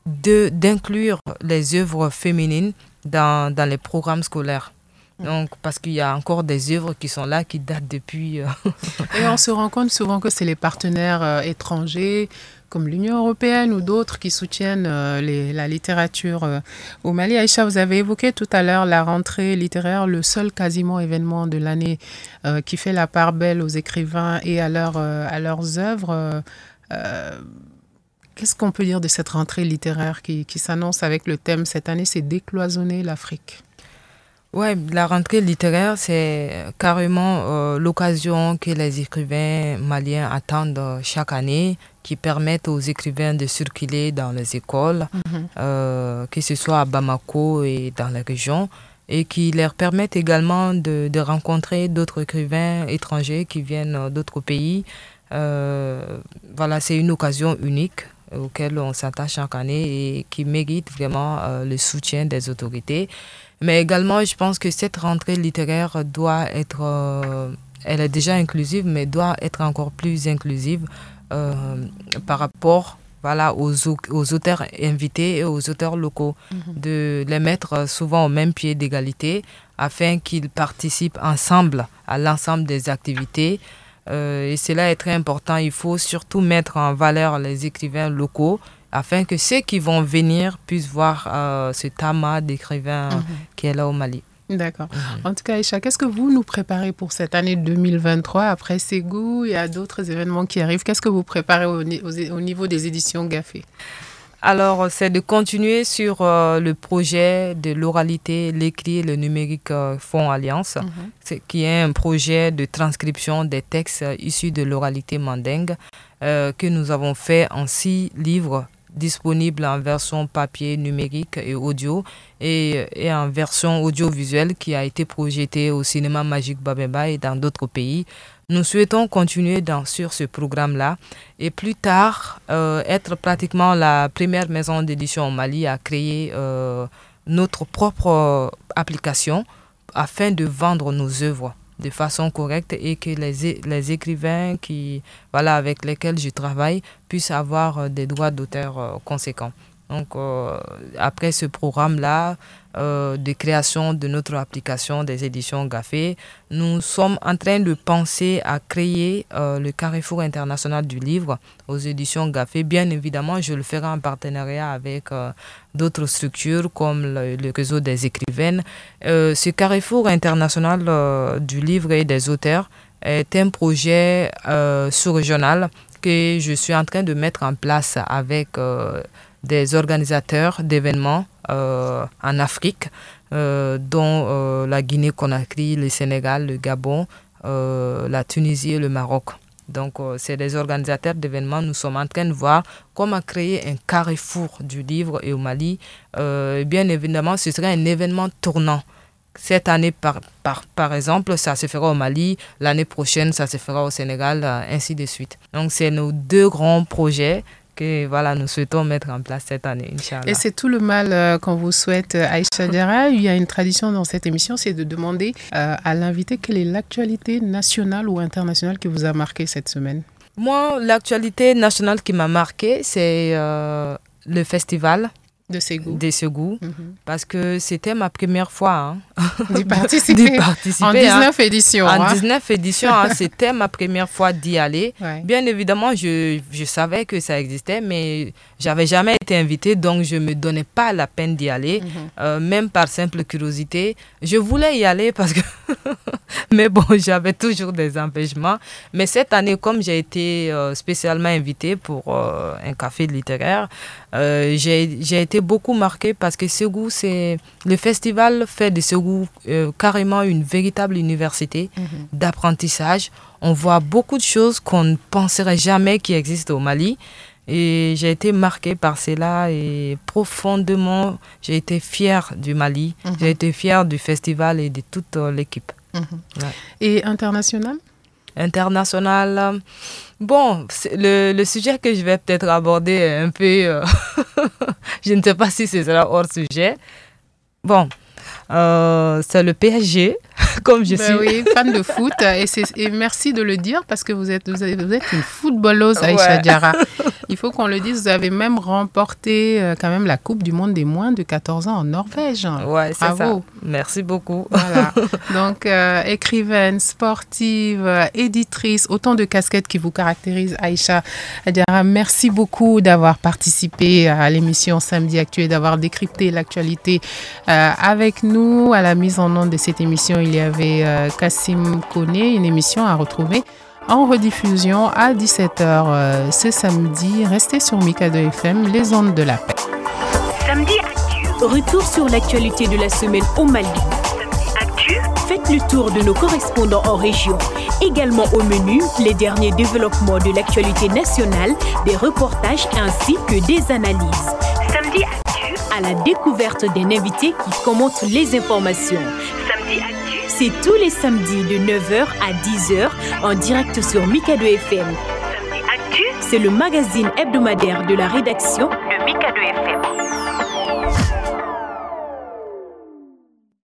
d'inclure les œuvres féminines dans, dans les programmes scolaires. Donc, parce qu'il y a encore des œuvres qui sont là, qui datent depuis. Euh, Et on se rend compte souvent que c'est les partenaires euh, étrangers, comme l'Union européenne ou d'autres, qui soutiennent euh, la littérature au Mali. Aïcha, vous avez évoqué tout à l'heure la rentrée littéraire, le seul quasiment événement de l'année qui fait la part belle aux écrivains et à leurs œuvres. Qu'est-ce qu'on peut dire de cette rentrée littéraire qui, qui s'annonce avec le thème cette année, c'est décloisonner l'Afrique? Ouais, la rentrée littéraire, c'est carrément euh, l'occasion que les écrivains maliens attendent chaque année, qui permettent aux écrivains de circuler dans les écoles, mhm. euh, que ce soit à Bamako et dans la région, et qui leur permettent également de, de rencontrer d'autres écrivains étrangers qui viennent d'autres pays. Euh, voilà, c'est une occasion unique auquel on s'attache chaque année et qui mérite vraiment le soutien des autorités. Mais également, je pense que cette rentrée littéraire doit être, euh, elle est déjà inclusive, mais doit être encore plus inclusive euh, par rapport voilà, aux, aux, auteurs invités et aux auteurs locaux, mhm. de les mettre souvent au même pied d'égalité afin qu'ils participent ensemble à l'ensemble des activités. Euh, et cela est très important. Il faut surtout mettre en valeur les écrivains locaux afin que ceux qui vont venir puissent voir euh, ce tamas d'écrivains mhm. qui est là au Mali. D'accord. Mhm. En tout cas, Aïcha, qu'est-ce que vous nous préparez pour cette année 2023 Après Ségou, il y a d'autres événements qui arrivent? Qu'est-ce que vous préparez au, niveau des éditions GAFé alors, c'est de continuer sur euh, le projet de l'oralité, l'écrit et le numérique euh, Fonds Alliance, mhm. qui est un projet de transcription des textes issus de l'oralité mandingue que nous avons fait en six livres disponible en version papier, numérique et audio et, en version audiovisuelle qui a été projetée au cinéma Magique Babemba et dans d'autres pays. Nous souhaitons continuer dans, sur ce programme-là et plus tard euh, être pratiquement la première maison d'édition au Mali à créer euh, notre propre application afin de vendre nos œuvres de façon correcte et que les, les écrivains qui, voilà, avec lesquels je travaille puissent avoir des droits d'auteur conséquents. Donc, après ce programme-là, euh, de création de notre application des éditions GAFE, nous sommes en train de penser à créer euh, le Carrefour international du livre aux éditions GAFE. Bien évidemment, je le ferai en partenariat avec euh, d'autres structures comme le, réseau des écrivaines. ce Carrefour international du livre et des auteurs est un projet sous-régional que je suis en train de mettre en place avec des organisateurs d'événements euh, en Afrique, euh, dont euh, la Guinée-Conakry, le Sénégal, le Gabon, la Tunisie et le Maroc. Donc, c'est des organisateurs d'événements. Nous sommes en train de voir comment créer un carrefour du livre et au Mali. bien évidemment, ce serait un événement tournant. Cette année, par, par, par exemple, ça se fera au Mali. L'année prochaine, ça se fera au Sénégal, ainsi de suite. Donc, c'est nos deux grands projets que voilà, nous souhaitons mettre en place cette année, Inch'Allah. Et c'est tout le mal euh, qu'on vous souhaite, euh, Aïcha Dira. Il y a une tradition dans cette émission, c'est de demander euh, à l'invité quelle est l'actualité nationale ou internationale qui vous a marqué cette semaine. Moi, l'actualité nationale qui m'a marqué, c'est le festival de Ségou. Ségou, mhm. parce que c'était ma première fois hein. d'y participer. participer. En 19 hein. éditions. En 19 hein. éditions, c'était ma première fois d'y aller. Bien évidemment, je, je, savais que ça existait, mais j'avais jamais été invitée, donc je me donnais pas la peine d'y aller, mhm. euh, même par simple curiosité. Je voulais y aller parce que, mais bon, j'avais toujours des empêchements. Mais cette année, comme j'ai été euh, spécialement invitée pour euh, un café littéraire, j'ai été beaucoup marquée parce que Ségou, c'est le festival fait de Ségou carrément une véritable université mhm. d'apprentissage. On voit beaucoup de choses qu'on ne penserait jamais qui existent au Mali. Et j'ai été marquée par cela et profondément, j'ai été fière du Mali, mhm. j'ai été fière du festival et de toute euh, l'équipe. Mhm. Et international? International, euh, bon, le, le, sujet que je vais peut-être aborder est un peu, euh, je ne sais pas si c'est hors sujet. Bon, c'est le PSG comme je ben suis. Oui, fan de foot. Et, et, merci de le dire parce que vous êtes, vous êtes, une footballeuse, Aïcha Diarra. Il faut qu'on le dise, vous avez même remporté euh, quand même la Coupe du Monde des moins de 14 ans en Norvège. Ouais, c'est ça. Merci beaucoup. Voilà. Donc, euh, écrivaine, sportive, euh, éditrice, autant de casquettes qui vous caractérisent, Aïcha Diarra. Merci beaucoup d'avoir participé à l'émission Samedi Actuel, d'avoir décrypté l'actualité avec nous. À la mise en onde de cette émission, il y avait euh, Kassim Kone, une émission à retrouver en rediffusion à 17h euh, ce samedi. Restez sur Mikado FM, les ondes de la paix. Samedi Actu. Retour sur l'actualité de la semaine au Mali. Samedi Actu. Faites le tour de nos correspondants en région. Également au menu, les derniers développements de l'actualité nationale, des reportages ainsi que des analyses. Samedi Actu. À la découverte d'un invité qui commente les informations. Samedi Actu c'est tous les samedis de 9h à 10h en direct sur Mikado FM. Samedi Actu, c'est le magazine hebdomadaire de la rédaction de Mikado FM.